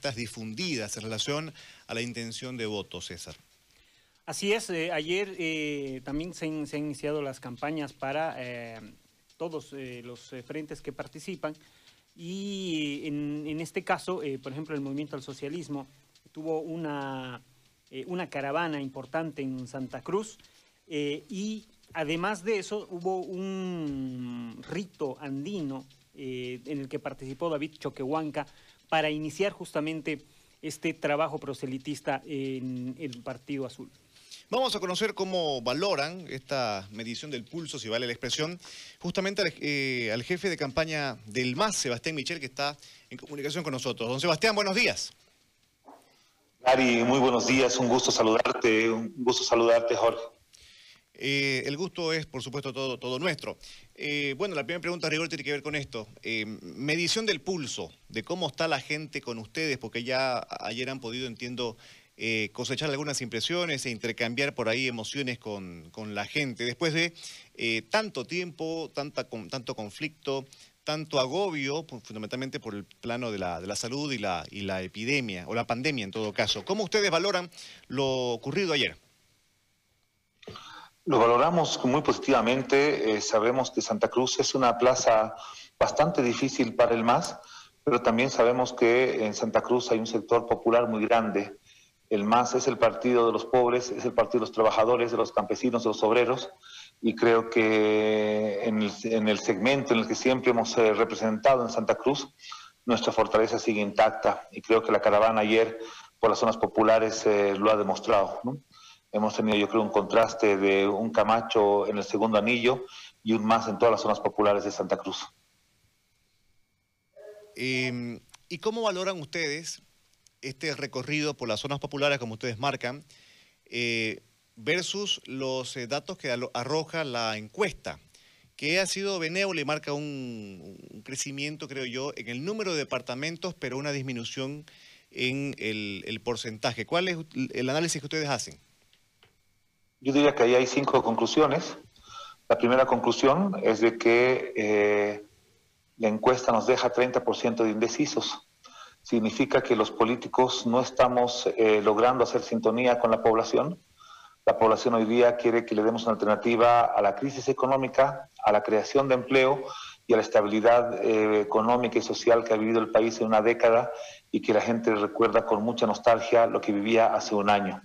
encuestas difundidas en relación a la intención de voto, César. Así es, eh, ayer eh, también se, han iniciado las campañas para eh, todos los frentes que participan y en, este caso, por ejemplo, el Movimiento al Socialismo tuvo una, una caravana importante en Santa Cruz y además de eso hubo un rito andino en el que participó David Choquehuanca para iniciar justamente este trabajo proselitista en el Partido Azul. Vamos a conocer cómo valoran esta medición del pulso, si vale la expresión, justamente al, eh, jefe de campaña del MAS, Sebastián Michel, que está en comunicación con nosotros. Don Sebastián, buenos días. Gary, muy buenos días, un gusto saludarte, un gusto saludarte, Jorge. Eh, el gusto es, por supuesto, todo, nuestro. Eh, bueno, la primera pregunta, rigor, tiene que ver con esto. medición del pulso, de cómo está la gente con ustedes, porque ya ayer han podido, entiendo, eh, cosechar algunas impresiones e intercambiar por ahí emociones con, la gente. Después de eh, tanto tiempo, tanta, tanto conflicto, tanto agobio, fundamentalmente por el plano de la, de la salud y la, y la epidemia, o la pandemia en todo caso. ¿Cómo ustedes valoran lo ocurrido ayer? Lo valoramos muy positivamente. Eh, sabemos que Santa Cruz es una plaza bastante difícil para el MAS, pero también sabemos que en Santa Cruz hay un sector popular muy grande el MAS es el partido de los pobres, es el partido de los trabajadores, de los campesinos, de los obreros, y creo que en el, segmento en el que siempre hemos eh, representado en Santa Cruz, nuestra fortaleza sigue intacta, y creo que la caravana ayer por las zonas populares eh, lo ha demostrado. Hemos tenido, yo creo, un contraste de un Camacho en el segundo anillo y un MAS en todas las zonas populares de Santa Cruz. Em, ¿Y cómo valoran ustedes este recorrido por las zonas populares, como ustedes marcan, eh, versus los eh, datos que arroja la encuesta, que ha sido benévola y marca un, crecimiento, creo yo, en el número de departamentos, pero una disminución en el, porcentaje. ¿Cuál es el análisis que ustedes hacen? Yo diría que ahí hay cinco conclusiones. La primera conclusión es de que eh, la encuesta nos deja 30% de indecisos significa que los políticos no estamos eh, logrando hacer sintonía con la población. La población hoy día quiere que le demos una alternativa a la crisis económica, a la creación de empleo y a la estabilidad eh, económica y social que ha vivido el país en una década y que la gente recuerda con mucha nostalgia lo que vivía hace un año.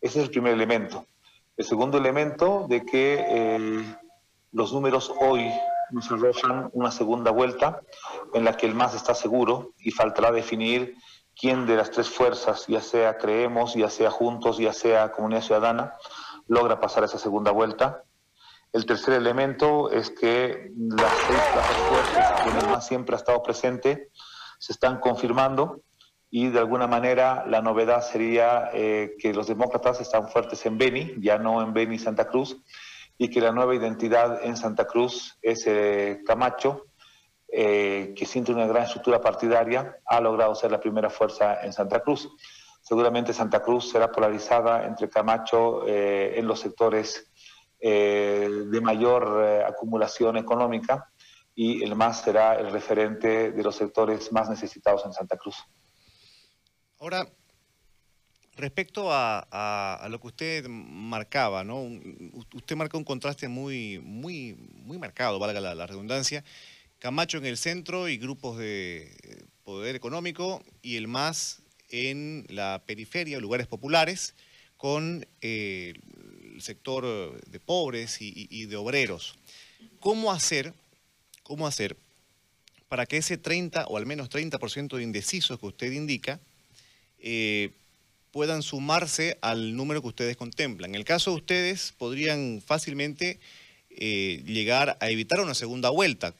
Ese es el primer elemento. El segundo elemento de que eh, los números hoy nos arrojan una segunda vuelta en la que el MAS está seguro y faltará definir quién de las tres fuerzas, ya sea Creemos, ya sea Juntos, ya sea Comunidad Ciudadana, logra pasar esa segunda vuelta. El tercer elemento es que las seis fuerzas que el MAS siempre ha estado presente se están confirmando y de alguna manera la novedad sería eh, que los demócratas están fuertes en Beni, ya no en Beni Santa Cruz, y que la nueva identidad en Santa Cruz es eh, Camacho, eh, que siente una gran estructura partidaria, ha logrado ser la primera fuerza en Santa Cruz. Seguramente Santa Cruz será polarizada entre Camacho en los sectores de mayor acumulación económica y el MAS será el referente de los sectores más necesitados en Santa Cruz. Ahora, Respecto a, lo que usted marcaba, ¿no? Usted marca un contraste muy, muy, muy marcado, valga la, redundancia. Camacho en el centro y grupos de eh, poder económico y el MAS en la periferia, lugares populares, con eh, el sector de pobres y, de obreros. ¿Cómo hacer, cómo hacer para que ese 30 o al menos 30% de indecisos que usted indica eh, puedan sumarse al número que ustedes contemplan. En el caso de ustedes, podrían fácilmente eh, llegar a evitar una segunda vuelta,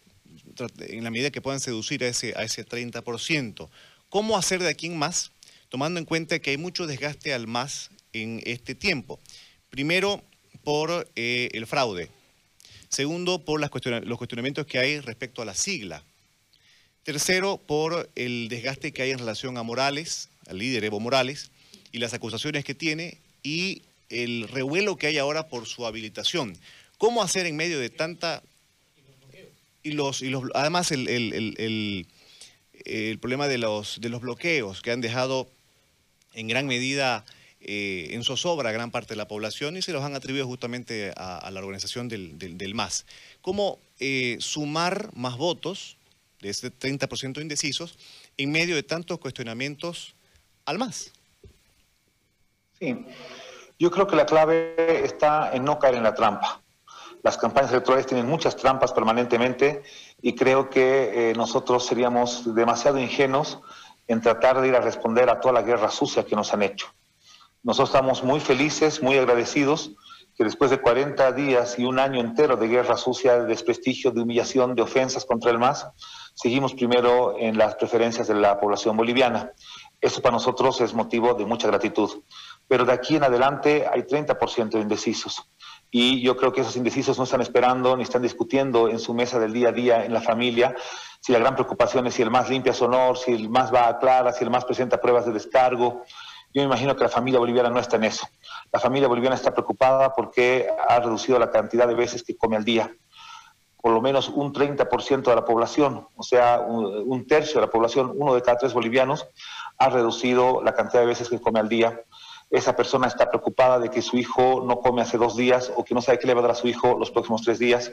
en la medida que puedan seducir a ese, a ese 30%. ¿Cómo hacer de aquí en más, tomando en cuenta que hay mucho desgaste al más en este tiempo? Primero, por eh, el fraude. Segundo, por los cuestionamientos que hay respecto a la sigla. Tercero, por el desgaste que hay en relación a Morales, al líder Evo Morales y las acusaciones que tiene y el revuelo que hay ahora por su habilitación. ¿Cómo hacer en medio de tanta... Y los, y los, además el, eh, el problema de los, de los bloqueos que han dejado en gran medida eh, en zozobra a gran parte de la población y se los han atribuido justamente a, la organización del, del, MAS. ¿Cómo eh, sumar más votos de ese 30% indecisos en medio de tantos cuestionamientos al MAS? Sí, yo creo que la clave está en no caer en la trampa. Las campañas electorales tienen muchas trampas permanentemente y creo que eh, nosotros seríamos demasiado ingenuos en tratar de ir a responder a toda la guerra sucia que nos han hecho. Nosotros estamos muy felices, muy agradecidos que después de 40 días y un año entero de guerra sucia, de desprestigio, de humillación, de ofensas contra el MAS, seguimos primero en las preferencias de la población boliviana. Eso para nosotros es motivo de mucha gratitud. Pero de aquí en adelante hay 30% de indecisos. Y yo creo que esos indecisos no están esperando ni están discutiendo en su mesa del día a día en la familia si la gran preocupación es si el más limpia sonor, si el más va a clara, si el más presenta pruebas de descargo. Yo me imagino que la familia boliviana no está en eso. La familia boliviana está preocupada porque ha reducido la cantidad de veces que come al día. Por lo menos un 30% de la población, o sea, un tercio de la población, uno de cada tres bolivianos, ha reducido la cantidad de veces que come al día esa persona está preocupada de que su hijo no come hace dos días o que no sabe qué le va a dar a su hijo los próximos tres días.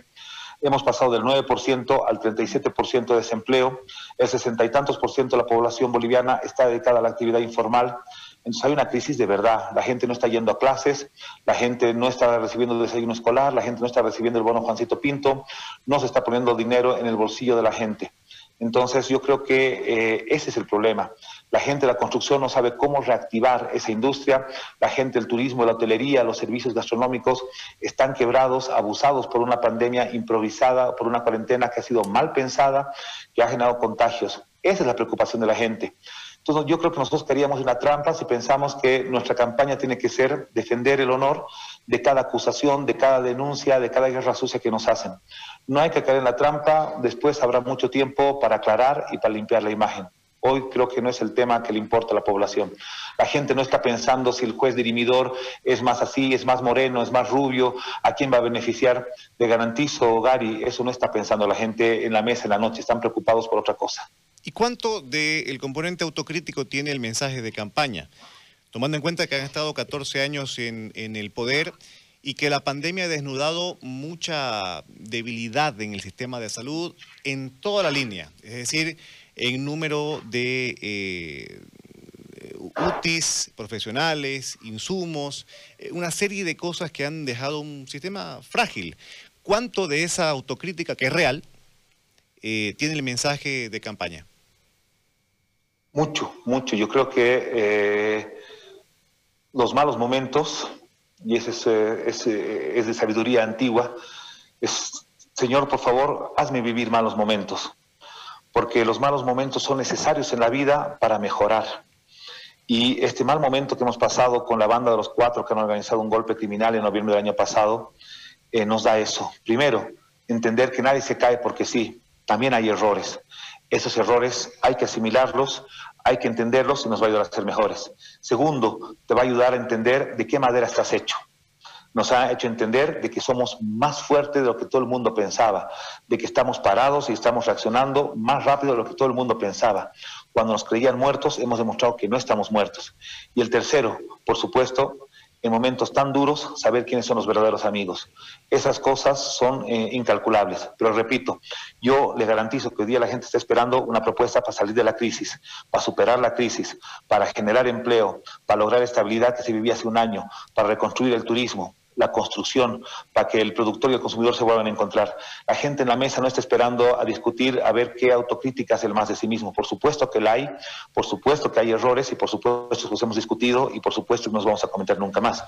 Hemos pasado del 9% al 37% de desempleo. El sesenta y tantos por ciento de la población boliviana está dedicada a la actividad informal. Entonces hay una crisis de verdad. La gente no está yendo a clases, la gente no está recibiendo desayuno escolar, la gente no está recibiendo el bono Juancito Pinto, no se está poniendo dinero en el bolsillo de la gente. Entonces yo creo que eh, ese es el problema. La gente de la construcción no sabe cómo reactivar esa industria. La gente del turismo, la hotelería, los servicios gastronómicos están quebrados, abusados por una pandemia improvisada, por una cuarentena que ha sido mal pensada, que ha generado contagios. Esa es la preocupación de la gente. Entonces yo creo que nosotros caeríamos una trampa si pensamos que nuestra campaña tiene que ser defender el honor de cada acusación, de cada denuncia, de cada guerra sucia que nos hacen. No hay que caer en la trampa, después habrá mucho tiempo para aclarar y para limpiar la imagen. Hoy creo que no es el tema que le importa a la población. La gente no está pensando si el juez dirimidor es más así, es más moreno, es más rubio, a quién va a beneficiar. Le garantizo, Gary, eso no está pensando la gente en la mesa en la noche, están preocupados por otra cosa. ¿Y cuánto del componente autocrítico tiene el mensaje de campaña? Tomando en cuenta que han estado 14 años en, el poder y que la pandemia ha desnudado mucha debilidad en el sistema de salud en toda la línea. Es decir, en número de eh, UTIs profesionales, insumos, eh, una serie de cosas que han dejado un sistema frágil. ¿Cuánto de esa autocrítica, que es real, eh, tiene el mensaje de campaña? Mucho, mucho. Yo creo que los malos momentos, y ese es, es de sabiduría antigua, es, Señor, por favor, hazme vivir malos momentos porque los malos momentos son necesarios en la vida para mejorar. Y este mal momento que hemos pasado con la banda de los cuatro que han organizado un golpe criminal en noviembre del año pasado, eh, nos da eso. Primero, entender que nadie se cae porque sí, también hay errores. Esos errores hay que asimilarlos, hay que entenderlos y nos va a ayudar a ser mejores. Segundo, te va a ayudar a entender de qué madera estás hecho nos ha hecho entender de que somos más fuertes de lo que todo el mundo pensaba, de que estamos parados y estamos reaccionando más rápido de lo que todo el mundo pensaba. Cuando nos creían muertos, hemos demostrado que no estamos muertos. Y el tercero, por supuesto, en momentos tan duros, saber quiénes son los verdaderos amigos. Esas cosas son eh, incalculables. Pero repito, yo le garantizo que hoy día la gente está esperando una propuesta para salir de la crisis, para superar la crisis, para generar empleo, para lograr estabilidad que se vivía hace un año, para reconstruir el turismo, la construcción para que el productor y el consumidor se vuelvan a encontrar. La gente en la mesa no está esperando a discutir, a ver qué autocrítica es el más de sí mismo. Por supuesto que la hay, por supuesto que hay errores y por supuesto que los hemos discutido y por supuesto que nos vamos a comentar nunca más.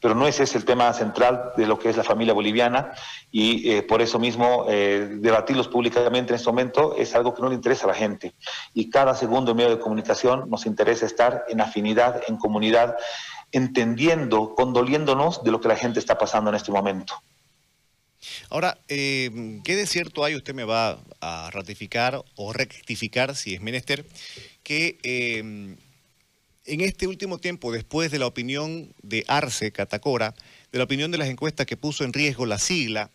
Pero no ese es el tema central de lo que es la familia boliviana y eh, por eso mismo eh, debatirlos públicamente en este momento es algo que no le interesa a la gente. Y cada segundo medio de comunicación nos interesa estar en afinidad, en comunidad entendiendo, condoliéndonos de lo que la gente está pasando en este momento. Ahora, eh, ¿qué de cierto hay? Usted me va a ratificar o rectificar, si es menester, que eh, en este último tiempo, después de la opinión de Arce Catacora, de la opinión de las encuestas que puso en riesgo la sigla,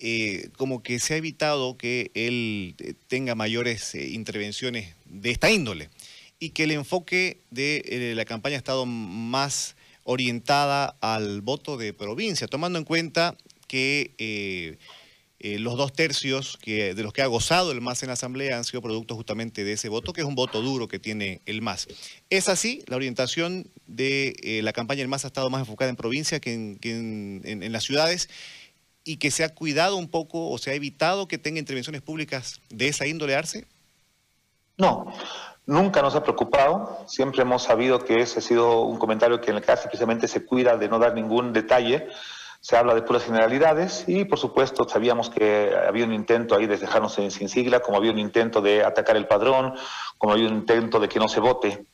eh, como que se ha evitado que él tenga mayores intervenciones de esta índole y que el enfoque de la campaña ha estado más orientada al voto de provincia, tomando en cuenta que los dos tercios de los que ha gozado el MAS en la Asamblea han sido producto justamente de ese voto, que es un voto duro que tiene el MAS. Es así, la orientación de la campaña del MAS ha estado más enfocada en provincia que en las ciudades y que se ha cuidado un poco o se ha evitado que tenga intervenciones públicas de esa índole Arce? No, nunca nos ha preocupado. Siempre hemos sabido que ese ha sido un comentario que en el caso precisamente se cuida de no dar ningún detalle. Se habla de puras generalidades y, por supuesto, sabíamos que había un intento ahí de dejarnos sin sigla, como había un intento de atacar el padrón, como había un intento de que no se vote.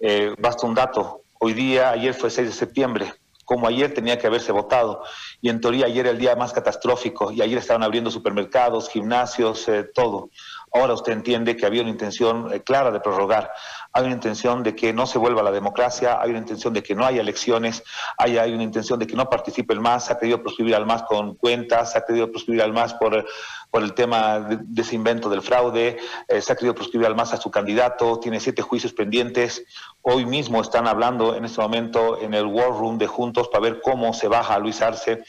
Eh, basta un dato. Hoy día, ayer fue 6 de septiembre, como ayer tenía que haberse votado. Y en teoría ayer era el día más catastrófico y ayer estaban abriendo supermercados, gimnasios, eh, todo. Ahora usted entiende que había una intención eh, clara de prorrogar, hay una intención de que no se vuelva a la democracia, hay una intención de que no haya elecciones, hay, una intención de que no participe el MAS, se ha querido proscribir al MAS con cuentas, se ha querido proscribir al MAS por, por el tema de, ese invento del fraude, eh, se ha querido proscribir al MAS a su candidato, tiene siete juicios pendientes, hoy mismo están hablando en este momento en el War Room de Juntos para ver cómo se baja Luis Arce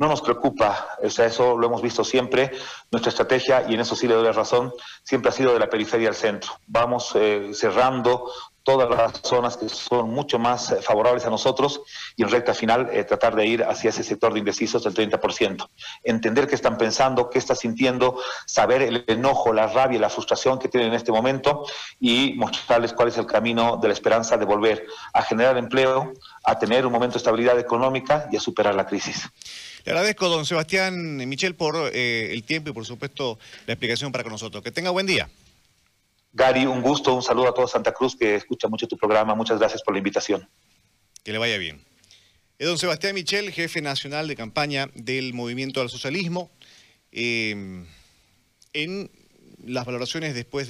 no nos preocupa, o sea, eso lo hemos visto siempre. Nuestra estrategia, y en eso sí le doy la razón, siempre ha sido de la periferia al centro. Vamos eh, cerrando todas las zonas que son mucho más eh, favorables a nosotros y en recta final eh, tratar de ir hacia ese sector de indecisos del 30%. Entender qué están pensando, qué están sintiendo, saber el enojo, la rabia la frustración que tienen en este momento y mostrarles cuál es el camino de la esperanza de volver a generar empleo, a tener un momento de estabilidad económica y a superar la crisis. Le agradezco, don Sebastián Michel, por eh, el tiempo y, por supuesto, la explicación para con nosotros. Que tenga buen día. Gary, un gusto, un saludo a toda Santa Cruz que escucha mucho tu programa. Muchas gracias por la invitación. Que le vaya bien. Es don Sebastián Michel, jefe nacional de campaña del Movimiento al Socialismo. Eh, en las valoraciones después de